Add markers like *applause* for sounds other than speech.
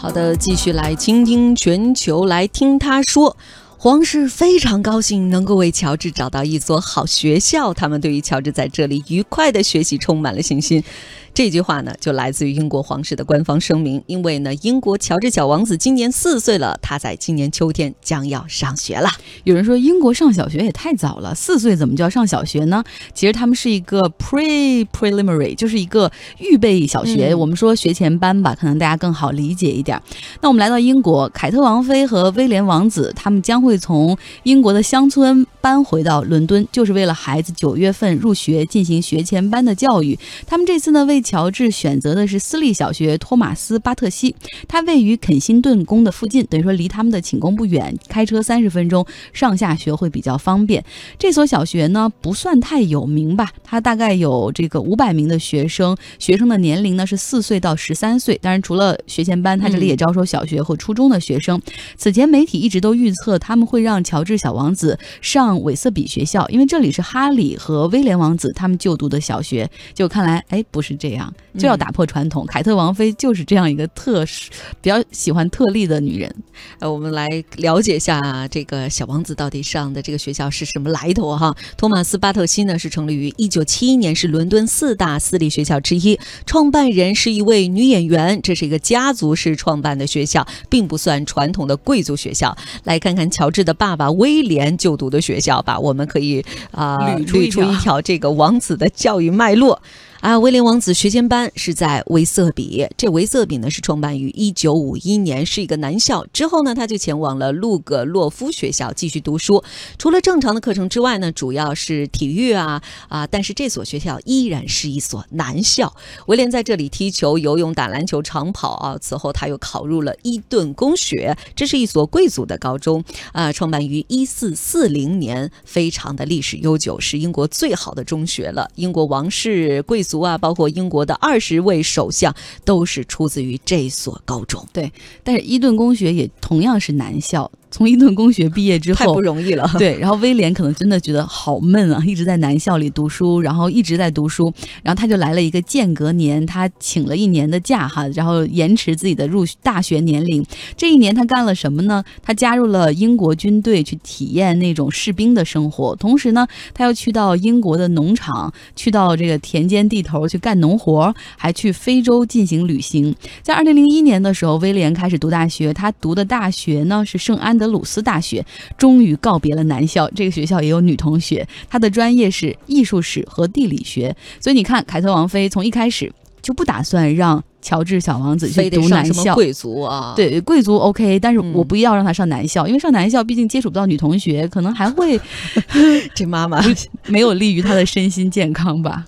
好的，继续来倾听全球，来听他说。皇室非常高兴能够为乔治找到一所好学校，他们对于乔治在这里愉快的学习充满了信心。这句话呢，就来自于英国皇室的官方声明。因为呢，英国乔治小王子今年四岁了，他在今年秋天将要上学了。有人说英国上小学也太早了，四岁怎么就要上小学呢？其实他们是一个 pre preliminary，就是一个预备小学。我们说学前班吧，可能大家更好理解一点。那我们来到英国，凯特王妃和威廉王子他们将会会从英国的乡村搬回到伦敦，就是为了孩子九月份入学进行学前班的教育。他们这次呢为乔治选择的是私立小学托马斯巴特西，它位于肯辛顿宫的附近，等于说离他们的寝宫不远，开车三十分钟，上下学会比较方便。这所小学呢不算太有名吧，它大概有这个五百名的学生，学生的年龄呢是四岁到十三岁。当然，除了学前班，它这里也招收小学和初中的学生。此前媒体一直都预测他会让乔治小王子上韦瑟比学校，因为这里是哈里和威廉王子他们就读的小学。就看来，哎，不是这样。就要打破传统，凯特王妃就是这样一个特、比较喜欢特例的女人。呃，我们来了解一下这个小王子到底上的这个学校是什么来头哈。托马斯巴特西呢是成立于一九七一年，是伦敦四大私立学校之一，创办人是一位女演员。这是一个家族式创办的学校，并不算传统的贵族学校。来看看乔治的爸爸威廉就读的学校吧，我们可以啊捋出一条这个王子的教育脉络。啊，威廉王子学前班是在维瑟比。这维瑟比呢是创办于一九五一年，是一个男校。之后呢，他就前往了路格洛夫学校继续读书。除了正常的课程之外呢，主要是体育啊啊。但是这所学校依然是一所男校。威廉在这里踢球、游泳、打篮球、长跑啊。此后他又考入了伊顿公学，这是一所贵族的高中啊。创办于一四四零年，非常的历史悠久，是英国最好的中学了。英国王室贵族。族啊，包括英国的二十位首相都是出自于这所高中。对，但是伊顿公学也同样是男校。从伊顿公学毕业之后，太不容易了。对，然后威廉可能真的觉得好闷啊，一直在男校里读书，然后一直在读书，然后他就来了一个间隔年，他请了一年的假哈，然后延迟自己的入大学年龄。这一年他干了什么呢？他加入了英国军队去体验那种士兵的生活，同时呢，他又去到英国的农场，去到这个田间地头去干农活，还去非洲进行旅行。在二零零一年的时候，威廉开始读大学，他读的大学呢是圣安。德鲁斯大学终于告别了男校，这个学校也有女同学，她的专业是艺术史和地理学。所以你看，凯特王妃从一开始就不打算让乔治小王子去读男校，贵族啊，对贵族 OK，但是我不要让他上男校，因为上男校毕竟接触不到女同学，可能还会 *laughs* 这妈妈 *laughs* 没有利于他的身心健康吧。